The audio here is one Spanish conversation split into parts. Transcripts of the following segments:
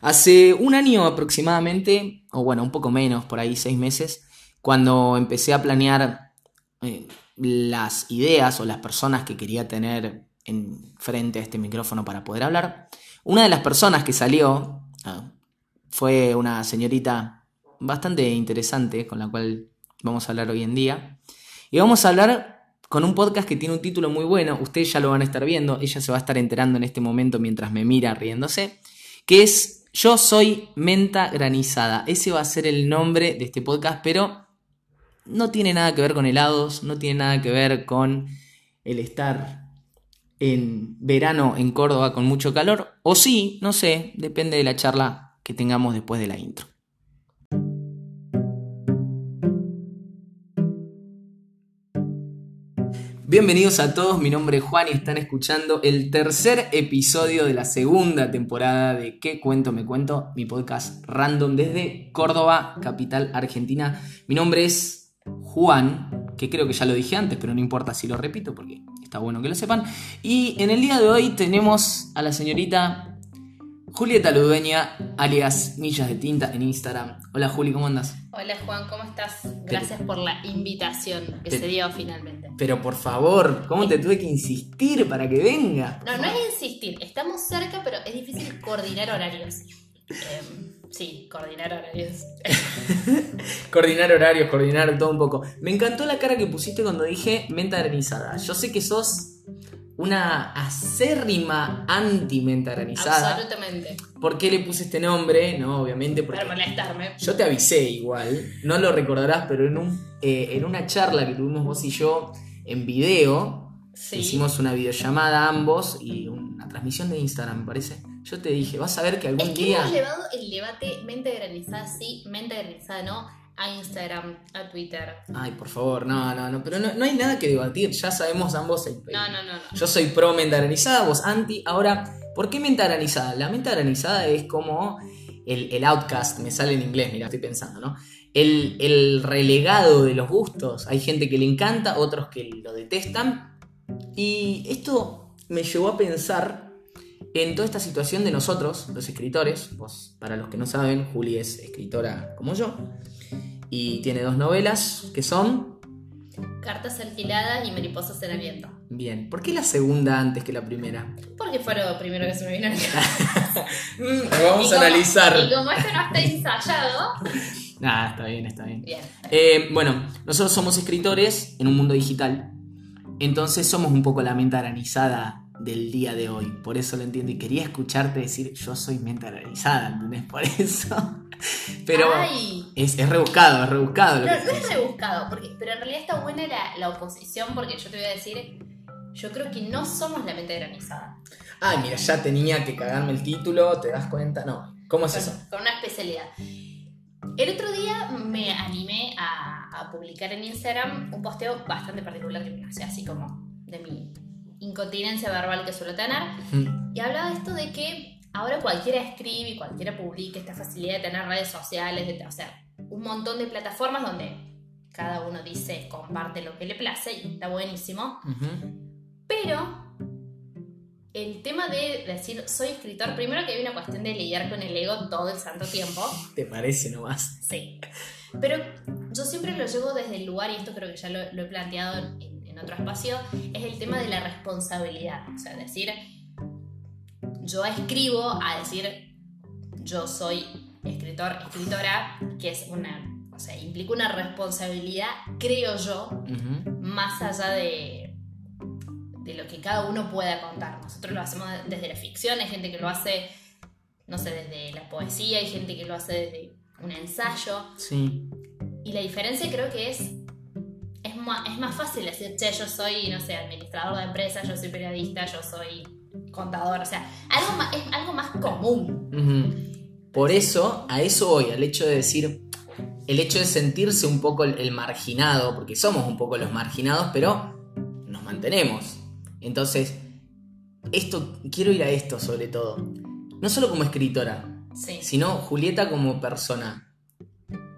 Hace un año aproximadamente, o bueno, un poco menos, por ahí seis meses, cuando empecé a planear eh, las ideas o las personas que quería tener en frente a este micrófono para poder hablar, una de las personas que salió ah, fue una señorita bastante interesante con la cual vamos a hablar hoy en día. Y vamos a hablar con un podcast que tiene un título muy bueno, ustedes ya lo van a estar viendo, ella se va a estar enterando en este momento mientras me mira riéndose, que es Yo soy menta granizada. Ese va a ser el nombre de este podcast, pero no tiene nada que ver con helados, no tiene nada que ver con el estar en verano en Córdoba con mucho calor, o sí, no sé, depende de la charla que tengamos después de la intro. Bienvenidos a todos, mi nombre es Juan y están escuchando el tercer episodio de la segunda temporada de ¿Qué cuento me cuento? Mi podcast random desde Córdoba, capital argentina. Mi nombre es Juan, que creo que ya lo dije antes, pero no importa si lo repito porque está bueno que lo sepan. Y en el día de hoy tenemos a la señorita Julieta Ludueña, alias Millas de Tinta en Instagram. Hola Juli, ¿cómo andas? Hola Juan, ¿cómo estás? Gracias por la invitación que Te- se dio finalmente. Pero por favor, ¿cómo te tuve que insistir para que venga? No, no es insistir, estamos cerca, pero es difícil coordinar horarios. Em, sí, coordinar horarios. Coordinar horarios, coordinar todo un poco. Me encantó la cara que pusiste cuando dije menta granizada. Yo sé que sos una acérrima anti-menta granizada. Absolutamente. ¿Por qué le puse este nombre? No, obviamente porque... Para molestarme. Yo te avisé igual, no lo recordarás, pero en, un, eh, en una charla que tuvimos vos y yo en video, Sí. hicimos una videollamada ambos y una transmisión de Instagram, me parece. Yo te dije, vas a ver que algún Es que día... hemos llevado el debate mente granizada sí, mente granizada no, a Instagram, a Twitter. Ay, por favor, no, no, no, pero no, no hay nada que debatir, ya sabemos ambos el... No, no, no, no. Yo soy pro menta granizada, vos anti. Ahora, ¿por qué menta granizada? La menta granizada es como el, el outcast, me sale en inglés, mira, estoy pensando, ¿no? El, el relegado de los gustos. Hay gente que le encanta, otros que lo detestan. Y esto me llevó a pensar en toda esta situación de nosotros, los escritores. Vos, para los que no saben, Juli es escritora como yo. Y tiene dos novelas que son... Cartas alquiladas y mariposas en el viento. Bien, ¿por qué la segunda antes que la primera? Porque fue lo primero que se me vino a la vamos a analizar. Y como esto no está ensayado. Nah, está bien, está bien. Bien. Eh, bueno, nosotros somos escritores en un mundo digital. Entonces somos un poco la mente aranizada del día de hoy. Por eso lo entiendo. Y quería escucharte decir, yo soy mente aranizada, ¿entendés? Por eso. Pero Ay. Es, es rebuscado, es rebuscado lo No, que no es rebuscado, porque, pero en realidad está buena la, la oposición porque yo te voy a decir, yo creo que no somos la mente granizada. Ay, mira, ya tenía que cagarme el título, ¿te das cuenta? No. ¿Cómo es Con, eso? con una especialidad. El otro día me animé a, a publicar en Instagram un posteo bastante particular que me nace así como de mi incontinencia verbal que suelo tener. Mm, Y hablaba de esto de que ahora cualquiera escribe y cualquiera publica esta facilidad de tener redes sociales, de, o sea, un montón de plataformas donde cada uno dice, comparte lo que le place y está buenísimo. Pero el tema de decir soy escritor, primero que hay una cuestión de lidiar con el ego todo el santo tiempo. ¿Te parece nomás? Sí. Pero yo siempre lo llevo desde el lugar, y esto creo que ya lo, lo he planteado en, en otro espacio, es el tema de la responsabilidad. O sea, decir, yo escribo a decir, yo soy escritor, escritora, que es una, o sea, implica una responsabilidad, creo yo, más allá de, de lo que cada uno pueda contar. Nosotros lo hacemos desde la ficción, hay gente que lo hace, no sé, desde la poesía, hay gente que lo hace desde un ensayo. Sí. Y la diferencia creo que es, es, más, es más fácil decir, che, yo soy, no sé, administrador de empresa, yo soy periodista, yo soy contador, o sea, algo más, es algo más común. Por eso, a eso voy, al hecho de decir, el hecho de sentirse un poco el, el marginado, porque somos un poco los marginados, pero nos mantenemos. Entonces, esto, quiero ir a esto sobre todo. No solo como escritora, Sí. sino Julieta como persona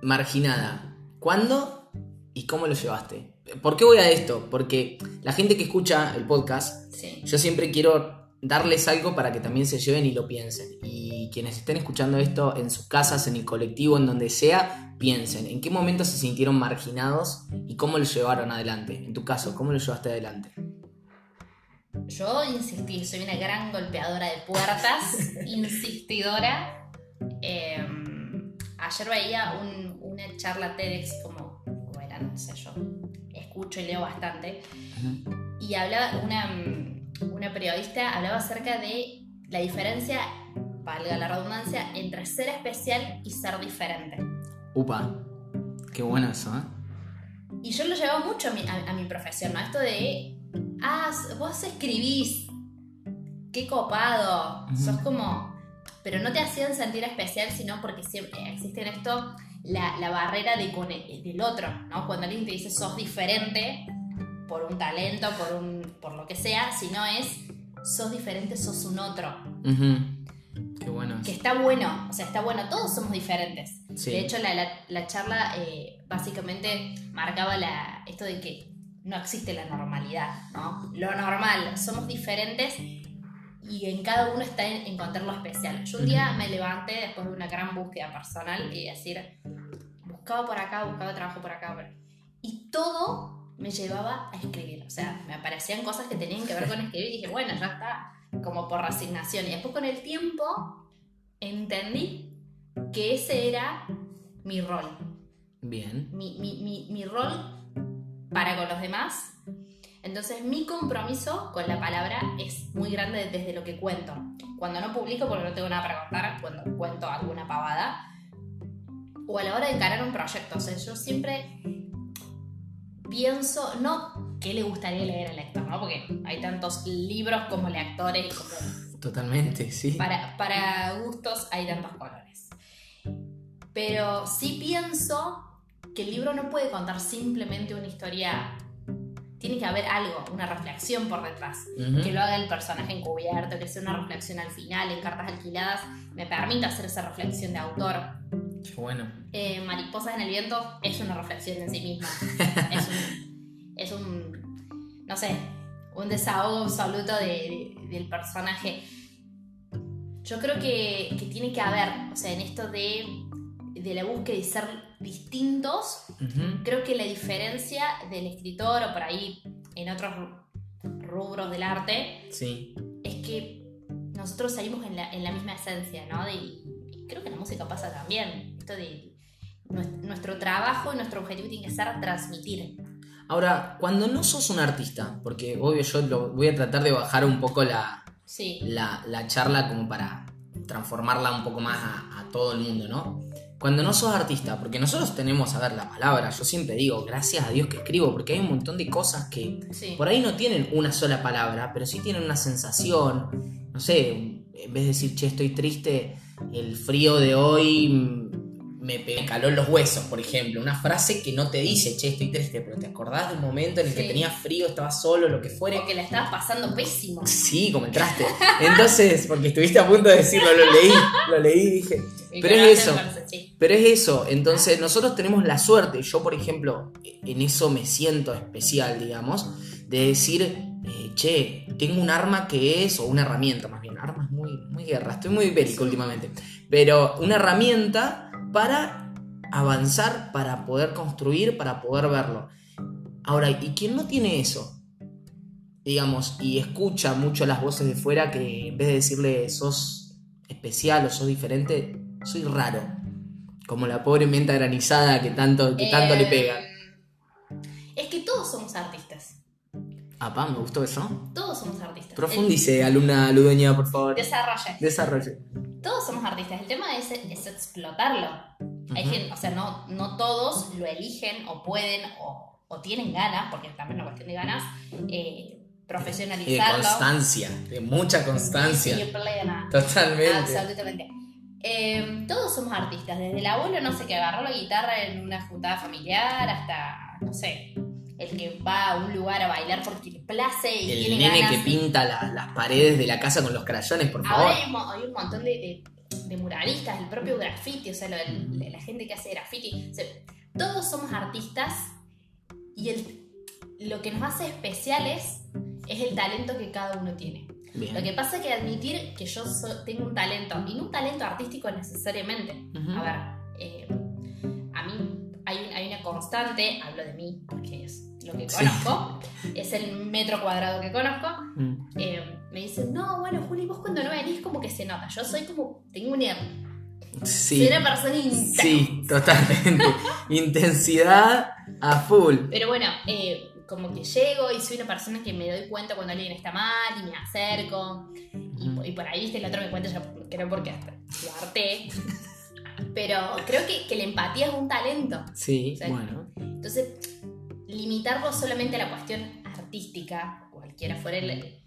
marginada. ¿Cuándo y cómo lo llevaste? ¿Por qué voy a esto? Porque la gente que escucha el podcast Sí. yo siempre quiero darles algo para que también se lleven y lo piensen. Y quienes estén escuchando esto en sus casas, en el colectivo, en donde sea, piensen en qué momento se sintieron marginados y cómo lo llevaron adelante. En tu caso, ¿cómo lo llevaste adelante? Yo insistí, soy una gran golpeadora de puertas, insistidora. Em, ayer veía una charla TEDx, como, como era, no sé, yo escucho y leo bastante, y hablaba, una, una periodista hablaba acerca de la diferencia, valga la redundancia, entre ser especial y ser diferente. Upa, qué bueno eso, ¿eh? Y yo lo llevo mucho a mi, a mi profesión, ¿no? Esto de ah, vos escribís, qué copado, sos como... Pero no te hacían sentir especial, sino porque siempre existe en esto la, barrera de del otro, ¿no? Cuando alguien te dice sos diferente por un talento, por, un, por lo que sea, si no es sos diferente, sos un otro. Qué bueno. Que está bueno, o sea, está bueno, todos somos diferentes. De hecho, la, charla eh, básicamente marcaba la, esto de que no existe la normalidad, ¿no? Lo normal, somos diferentes y en cada uno está en encontrar lo especial. Yo un día me levanté después de una gran búsqueda personal y decir, buscaba por acá, buscaba trabajo por acá, y todo me llevaba a escribir. O sea, me aparecían cosas que tenían que ver con escribir y dije, bueno, ya está, como por resignación. Y después con el tiempo entendí que ese era mi rol. Bien. Mi, mi, mi, mi rol para con los demás. Entonces mi compromiso con la palabra es muy grande desde lo que cuento. Cuando no publico porque no tengo nada para contar, cuando cuento alguna pavada, o a la hora de encarar un proyecto. O sea, yo siempre pienso, no qué le gustaría leer al lector, ¿no? Porque hay tantos libros como lectores y como... Totalmente, sí. Para, para gustos hay tantos colores. Pero sí pienso que el libro no puede contar simplemente una historia. Tiene que haber algo, una reflexión por detrás. Que lo haga el personaje encubierto, que sea una reflexión al final, en cartas alquiladas, me permite hacer esa reflexión de autor. Bueno. Eh, Mariposas en el viento es una reflexión en sí misma. es, un, no sé, un desahogo absoluto del personaje. Yo creo que, que, tiene que haber, o sea, en esto de, de la búsqueda de ser distintos, creo que la diferencia del escritor o por ahí en otros rubros del arte sí. es que nosotros salimos en la, en la misma esencia, ¿no? y creo que la música pasa también. Esto de nuestro trabajo y nuestro objetivo tiene que ser transmitir. Ahora, cuando no sos un artista, porque obvio yo lo, voy a tratar de bajar un poco la, la, la, charla como para transformarla un poco más a, a todo el mundo, ¿no? Cuando no sos artista, porque nosotros tenemos, a ver, la palabra, yo siempre digo, gracias a Dios que escribo, porque hay un montón de cosas que por ahí no tienen una sola palabra, pero sí tienen una sensación, no sé, en vez de decir, che, estoy triste, el frío de hoy me, caló los huesos, por ejemplo. Una frase que no te dice, che, estoy triste, pero te acordás de un momento en el que tenías frío, estabas solo, lo que fuere. que la estabas pasando pésimo. Sí, como entraste. Entonces, porque estuviste a punto de decirlo, lo leí, lo leí y dije. Pero es eso. Pero es eso. Entonces, nosotros tenemos la suerte. Yo, por ejemplo, en eso me siento especial, digamos, de decir, eh, che, tengo un arma que es, o una herramienta más bien. Arma es muy, muy guerra. Estoy muy bélico últimamente. Pero una herramienta para avanzar, para poder construir, para poder verlo. Ahora, ¿y quién no tiene eso? Digamos, y escucha mucho las voces de fuera que en vez de decirle sos especial o sos diferente, soy raro. Como la pobre menta granizada que tanto, que tanto le pega. Es que todos somos artistas. Ah, pa, me gustó eso. Todos somos artistas. Profundice, alumna ludueña, por favor. Desarrolle. Desarrolle todos somos artistas. El tema es, explotarlo. Hay gente, o sea, no, no todos lo eligen o pueden o, o tienen ganas, porque también es una cuestión de ganas, eh, profesionalizarlo. de constancia, de mucha constancia. Sí, plena. Totalmente. Absolutamente. Eh, todos somos artistas, desde el abuelo, no sé, que agarró la guitarra en una juntada familiar hasta, no sé, el que va a un lugar a bailar porque le place y el tiene nene que pinta las paredes de la casa con los crayones, por favor. hay, un montón de, muralistas, el propio graffiti, o sea, la gente que hace graffiti. todos somos artistas y el, lo que nos hace especiales es el talento que cada uno tiene. Bien. Lo que pasa es que admitir que yo so- tengo un talento, y no un talento artístico necesariamente. A ver, eh, a mí hay, hay una constante, hablo de mí, lo que Sí. conozco, es el metro cuadrado que conozco. Mm. Eh, me dicen, no, bueno, Juli, vos cuando no venís como que se nota. Yo soy como, tengo una, Sí. soy una persona intensa. Sí, totalmente. Intensidad a full. Pero bueno, eh, como que llego y soy una persona que me doy cuenta cuando alguien está mal y me acerco. Y, por ahí, viste, el otro me cuenta, yo creo porque hasta lo harté. Pero creo que, que la empatía es un talento. Sí, Sí. bueno. Entonces, limitarlo solamente a la cuestión artística, cualquiera fuera el...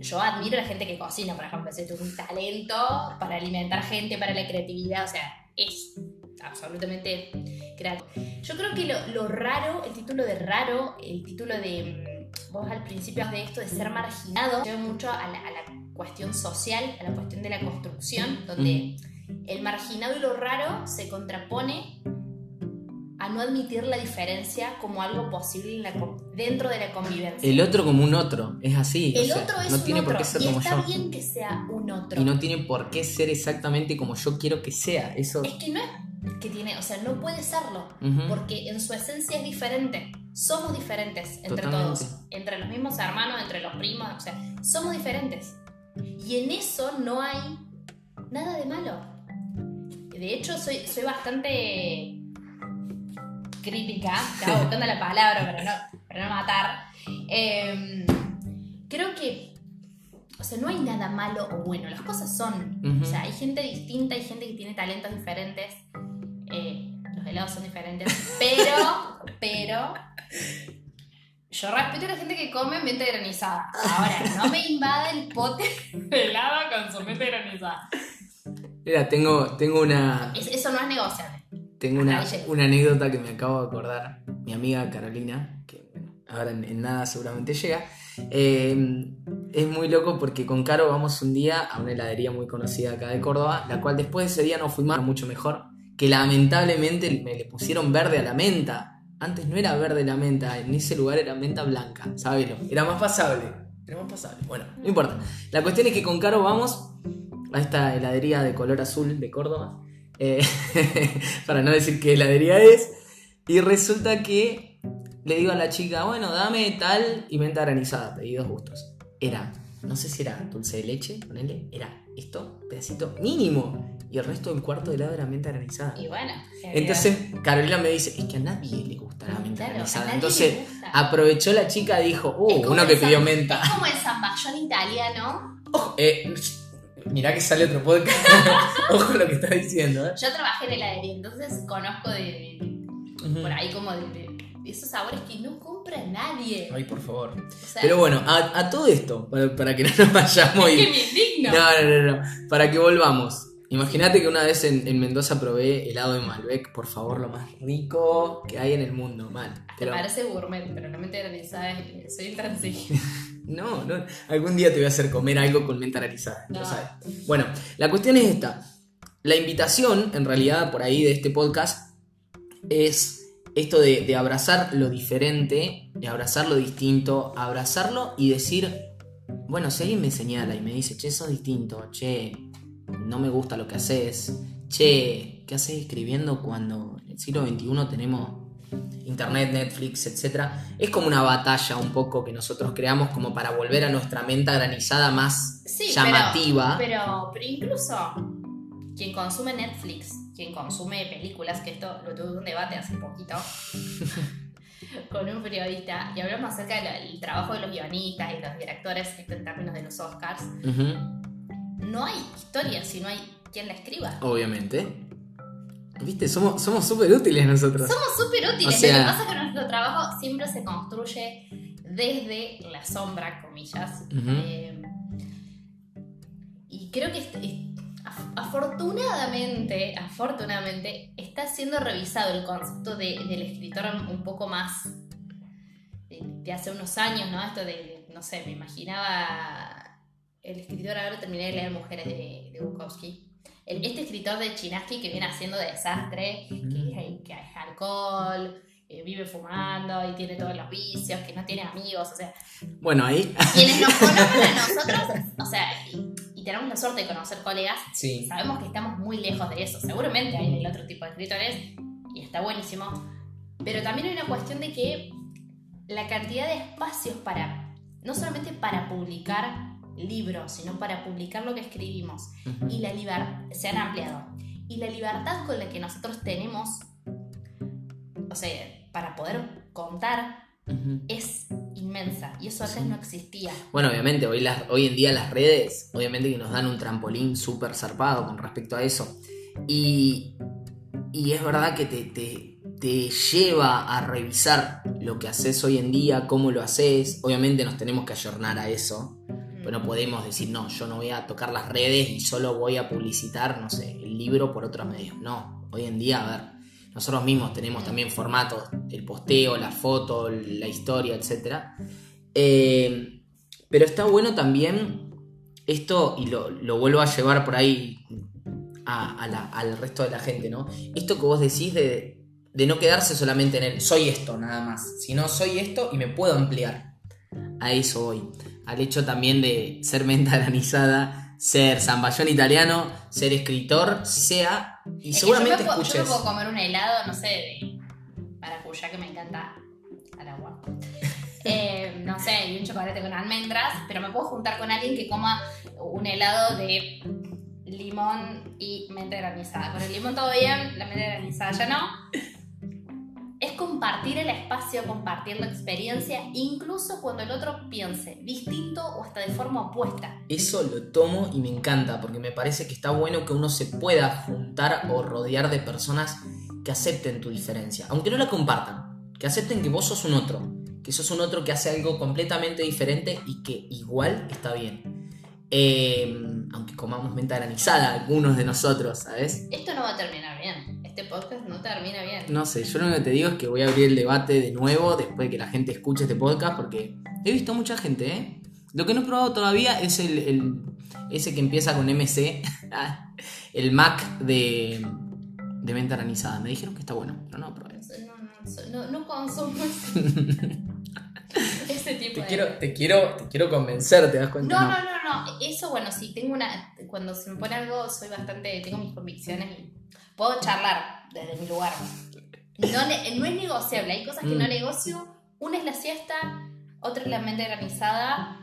Yo admiro a la gente que cocina, por ejemplo, es un talento para alimentar gente, para la creatividad, o sea, es absolutamente creativo. Yo creo que lo, lo raro, el título de raro, el título de... mm, Vos al principio de esto de ser marginado, lleva mucho a la, a la cuestión social, a la cuestión de la construcción, donde el marginado y lo raro se contrapone no admitir la diferencia como algo posible en la con- dentro de la convivencia. El otro como un otro, es así. o El sea, otro es no un tiene otro por qué ser y como está yo. bien que sea un otro. Y no tiene por qué ser exactamente como yo quiero que sea. Eso. Es que no es que tiene, o sea, no puede serlo, porque en su esencia es diferente. Somos diferentes entre Totalmente. todos, entre los mismos hermanos, entre los primos, o sea, somos diferentes. Y en eso no hay nada de malo. De hecho, soy, soy bastante crítica, estaba buscando la palabra para no, para no matar. Eh, creo que, o sea, no hay nada malo o bueno, las cosas son. O sea, hay gente distinta, hay gente que tiene talentos diferentes. eh, los helados son diferentes, pero, pero, yo respeto a la gente que come menta granizada. Ahora, no me invada el pote de helado con su menta granizada. Mira, tengo, tengo una. Es- eso no es negociable. Tengo una, una anécdota que me acabo de acordar. Mi amiga Carolina, que bueno, ahora en, en nada seguramente llega. eh, es muy loco porque con Caro vamos un día a una heladería muy conocida acá de Córdoba, la cual después de ese día no fui más, mucho mejor. Que lamentablemente me le pusieron verde a la menta. Antes no era verde la menta, en ese lugar era menta blanca, ¿sabelo? Era más pasable. Era más pasable. Bueno, no importa. La cuestión es que con Caro vamos a esta heladería de color azul de Córdoba. Eh, para no decir qué heladería es. Y resulta que le digo a la chica, bueno, dame tal y menta granizada, pedí dos gustos. Era, no sé si era dulce de leche, ponele, era esto, pedacito mínimo. Y el resto del cuarto de helado era menta granizada. Y bueno. Entonces Carolina me dice, es que a nadie le gusta la menta Claro, granizada. Entonces aprovechó la chica y dijo, uh, como uno que pidió menta. Es como el zamballón italiano. Eh, mirá que sale otro podcast. Ojo lo que está diciendo, ¿eh? Yo trabajé en heladería, entonces conozco de, por ahí como de, esos sabores que no compra nadie. Ay, por favor. O sea, Pero bueno, a, a todo esto, para, para que no nos vayamos es y... que me indigno. No, no, no, no. Para que volvamos. Imagínate que una vez en, en Mendoza probé helado de Malbec, por favor, lo más rico que hay en el mundo, mal. Te parece gourmet, pero no me granizada, soy intransigente. no, no, algún día te voy a hacer comer algo con menta granizada, lo No. sabes. Bueno, la cuestión es esta. La invitación, en realidad, por ahí de este podcast, es esto de, de abrazar lo diferente, de abrazar lo distinto, abrazarlo y decir, bueno, si alguien me señala y me dice, che, sos distinto, che, no me gusta lo que haces, che, ¿qué haces escribiendo cuando en el siglo XXI tenemos internet, Netflix, etcétera? Es como una batalla un poco que nosotros creamos como para volver a nuestra menta granizada más Sí, llamativa. Pero, pero, pero incluso quien consume Netflix, quien consume películas, que esto lo tuve un debate hace poquito con un periodista y hablamos acerca del trabajo de los guionistas y los directores esto en términos de los Oscars. Ujú, No hay historia si no hay quien la escriba. Obviamente. Viste, somos somos súper útiles nosotros. Somos súper útiles. O sea- Lo que pasa es que nuestro trabajo siempre se construye desde la sombra, comillas. Eh, y creo que afortunadamente, afortunadamente, está siendo revisado el concepto de- del escritor un poco más de, de hace unos años, ¿no? Esto de, no sé, me imaginaba el escritor, ahora terminé de leer Mujeres de, de Bukowski. El- este escritor de Chinaski que viene haciendo desastre, que, que es alcohol, eh, vive fumando y tiene todos los vicios, que no tiene amigos, o sea, Bueno, ahí. quienes nos conocen a nosotros, o sea, y, y tenemos la suerte de conocer colegas, Sí. sabemos que estamos muy lejos de eso. Seguramente hay el otro tipo de escritores y está buenísimo. Pero también hay una cuestión de que la cantidad de espacios para, no solamente para publicar libros, sino para publicar lo que escribimos, y la libertad, se han ampliado. Y la libertad con la que nosotros tenemos, o sea, para poder contar, es inmensa. Y eso antes no existía. Bueno, obviamente, hoy, las, hoy en día las redes, obviamente que nos dan un trampolín súper zarpado con respecto a eso. Y, y es verdad que te, te, te lleva a revisar lo que haces hoy en día, cómo lo haces. Obviamente nos tenemos que ayornar a eso. Pero no podemos decir, no, yo no voy a tocar las redes y solo voy a publicitar, no sé, el libro por otros medios. No, hoy en día, a ver, nosotros mismos tenemos también formatos, el posteo, la foto, la historia, etc. Eh, pero está bueno también esto, y lo, lo vuelvo a llevar por ahí a- a la- al resto de la gente, ¿no? Esto que vos decís de, de no quedarse solamente en el soy esto nada más, sino soy esto y me puedo ampliar. A eso voy. Al hecho también de ser mente granizada, ser zamballón italiano, ser escritor, sea, y Es que seguramente yo me, puedo, yo escuches. me puedo comer un helado, no sé, de maracuyá que me encanta al agua. Eh, no sé, y un chocolate con almendras, pero me puedo juntar con alguien que coma un helado de limón y menta granizada. Con el limón todo bien, la menta granizada ya no. Es compartir el espacio, compartir la experiencia, incluso cuando el otro piense distinto o hasta de forma opuesta. Eso lo tomo y me encanta porque me parece que está bueno que uno se pueda juntar o rodear de personas que acepten tu diferencia, aunque no la compartan, que acepten que vos sos un otro, que sos un otro que hace algo completamente diferente y que igual está bien. Eh, aunque comamos menta granizada algunos de nosotros, ¿sabes? Esto no va a terminar bien. Este podcast no termina bien. No sé, yo lo único que te digo es que voy a abrir el debate de nuevo después de que la gente escuche este podcast porque he visto mucha gente, ¿eh? Lo que no he probado todavía es el, el- ese que empieza con MC, el Mac de, de menta granizada. Me dijeron que está bueno, pero no lo probé. No, no, no, no consumo ese, tipo Te de... quiero, te quiero, te quiero convencer, ¿te das cuenta? No, no, no, no. Eso, bueno, sí, tengo una. Cuando se me pone algo, soy bastante. Tengo mis convicciones y puedo charlar desde mi lugar. No, no es negociable. Hay cosas que no Mm. negocio. Una es la siesta, otra es la mente granizada.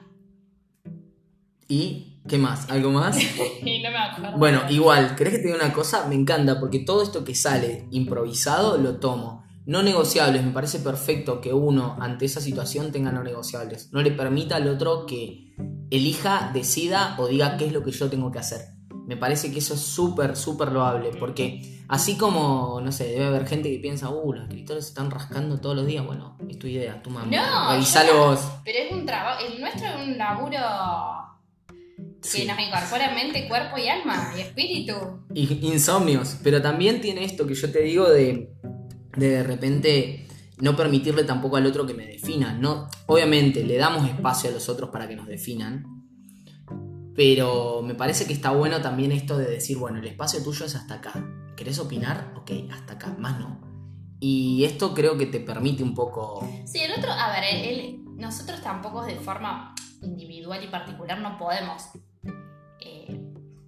¿Y qué más? ¿Algo más? Y no me acuerdo. Bueno, igual, ¿querés que te diga una cosa? Me encanta porque todo esto que sale improvisado lo tomo. No negociables, me parece perfecto que uno ante esa situación tenga no negociables. No le permita al otro que elija, decida o diga qué es lo que yo tengo que hacer. Me parece que eso es súper, súper loable porque así como, no sé, debe haber gente que piensa, uh, los escritores se están rascando todos los días. Bueno, es tu idea, tu mamá. No, Revisalo vos. Pero es un trabajo. El nuestro es un laburo que Sí. nos incorpora mente, cuerpo y alma y espíritu. Y insomnios, pero también tiene esto que yo te digo de de, de repente no permitirle tampoco al otro que me defina. No, obviamente le damos espacio a los otros para que nos definan, pero me parece que está bueno también esto de decir, bueno, el espacio tuyo es hasta acá. ¿Querés opinar? Ok, hasta acá, más no. Y esto creo que te permite un poco... Sí, el otro, a ver, nosotros tampoco de forma individual y particular no podemos, eh,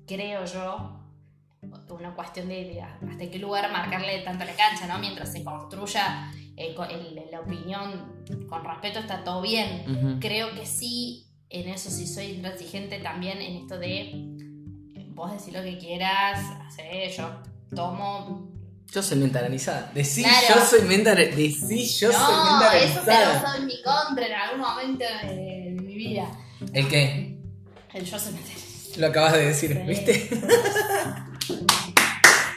creo yo, una cuestión de, de hasta qué lugar marcarle tanto la cancha, ¿no? Mientras se construya eh, el- la opinión con respeto está todo bien. Ujú. Creo que sí, en eso sí soy intransigente también en esto de eh, vos decís lo que quieras, hacé, yo tomo Yo soy menta granizada. Decí Claro. yo soy menta gra- Decí yo soy no, menta eso se lo en mi contra en algún momento de, mi vida. ¿El qué? El yo soy menta- Lo acabas de decir, Sí. ¿viste?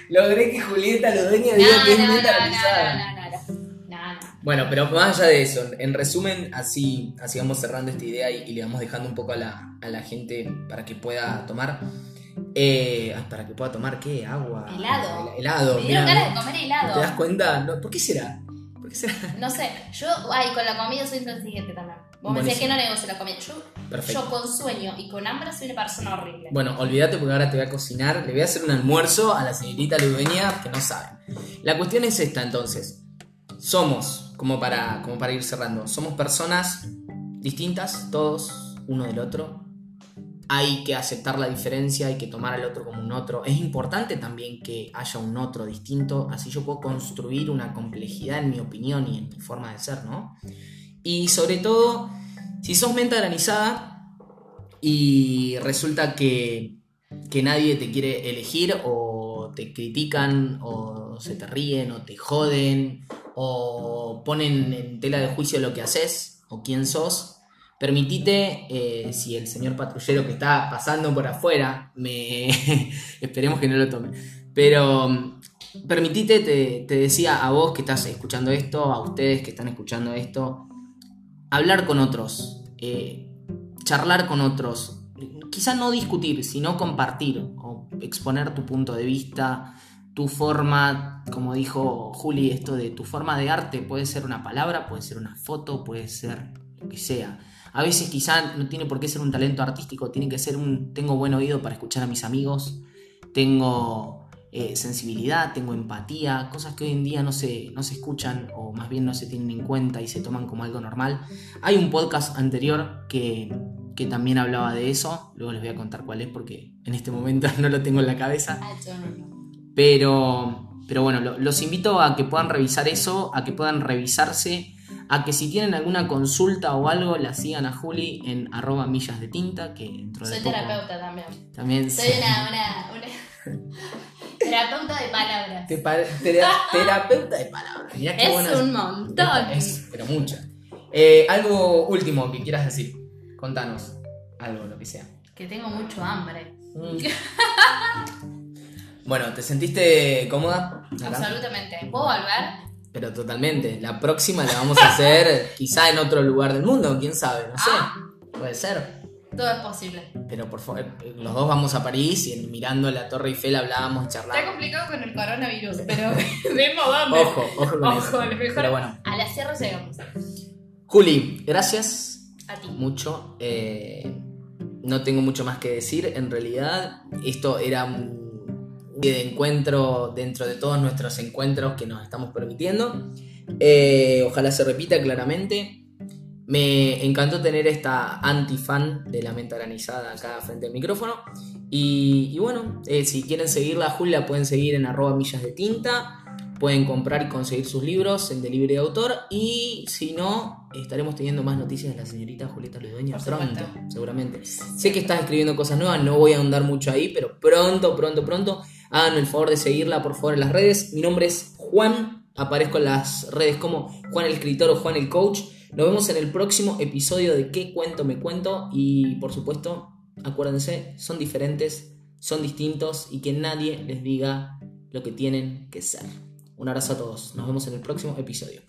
Logré que Julieta No, diga que es no, no, menta no, granizada. no, no, no, no, no. Bueno, pero más allá de eso, en resumen, así, así vamos cerrando esta idea y, y le vamos dejando un poco a la, a la gente para que pueda tomar. Eh, ay, para que pueda tomar qué? Agua. Helado. Hel- Helado. Me dieron mirá, ganas de comer ¿Te das cuenta? No, ¿Por qué será? ¿Por qué será? No sé, yo, ay, con la comida soy intransigente también. Vos decías que no negocio la comida. Yo, Perfecto. yo con sueño y con hambre soy una persona horrible. Bueno, olvídate porque ahora te voy a cocinar. Le voy a hacer un almuerzo a la señorita Ludeña que no saben. La cuestión es esta entonces. somos, como para, como para ir cerrando, somos personas distintas, todos, uno del otro. Hay que aceptar la diferencia, hay que tomar al otro como un otro. Es importante también que haya un otro distinto, así yo puedo construir una complejidad en mi opinión y en mi forma de ser, ¿no? Y sobre todo, si sos mente granizada y resulta que, que nadie te quiere elegir o te critican o se te ríen o te joden o ponen en tela de juicio lo que haces o quién sos, permitite, eh, si el señor patrullero que está pasando por afuera, me esperemos que no lo tome, pero permitite, te, te decía a vos que estás escuchando esto, a ustedes que están escuchando esto, hablar con otros, eh, charlar con otros, quizá no discutir, sino compartir o exponer tu punto de vista, tu forma, como dijo Juli, esto de tu forma de arte puede ser una palabra, puede ser una foto, puede ser lo que sea. A veces quizá no tiene por qué ser un talento artístico, tiene que ser un tengo buen oído para escuchar a mis amigos, tengo eh, sensibilidad, tengo empatía, cosas que hoy en día no se, no se escuchan o más bien no se tienen en cuenta y se toman como algo normal. Hay un podcast anterior que, que también hablaba de eso, luego les voy a contar cuál es porque en este momento no lo tengo en la cabeza. Ah. Pero, pero bueno, lo- los invito a que puedan revisar eso, a que puedan revisarse, a que si tienen alguna consulta o algo, la sigan a Juli en arroba millas de tinta, que dentro de Soy poco terapeuta también. también Soy una, una, una terapeuta de palabras. Te pa- tera- terapeuta de palabras. Mirá qué Es buena- un montón. Es, pero mucha. Eh, algo último que quieras decir. Contanos. Algo, lo que sea. Que tengo mucho hambre. Mm. Bueno, ¿te sentiste cómoda? acá? Absolutamente. ¿Puedo volver? Pero totalmente. La próxima la vamos a hacer quizá en otro lugar del mundo, quién sabe, no sé. Ah. Puede ser. Todo es posible. Pero por favor, los dos vamos a París y mirando la Torre Eiffel hablábamos y Está charlábamos. complicado con el coronavirus, pero vemos dónde. Ojo, ojo con Ojo, eso. lo mejor Pero bueno. a la sierra llegamos. Juli, gracias A ti. mucho. Eh, no tengo mucho más que decir. En realidad, esto era un de encuentro dentro de todos nuestros encuentros que nos estamos permitiendo. Eh, ojalá se repita claramente. Me encantó tener esta anti-fan de la mente granizada acá frente al micrófono. Y, y bueno, eh, si quieren seguirla, a Juli la pueden seguir en arroba millas de tinta. Pueden comprar y conseguir sus libros en Delivery de Autor. Y si no, estaremos teniendo más noticias de la señorita Julieta Ludueña pronto, seguramente. Sé que estás escribiendo cosas nuevas, no voy a ahondar mucho ahí, pero pronto, pronto, pronto. Hagan el favor de seguirla, por favor, en las redes. Mi nombre es Juan. Aparezco en las redes como Juan el escritor o Juan el coach. Nos vemos en el próximo episodio de ¿Qué cuento me cuento? Y por supuesto, acuérdense, son diferentes, son distintos y que nadie les diga lo que tienen que ser. Un abrazo a todos. Nos vemos en el próximo episodio.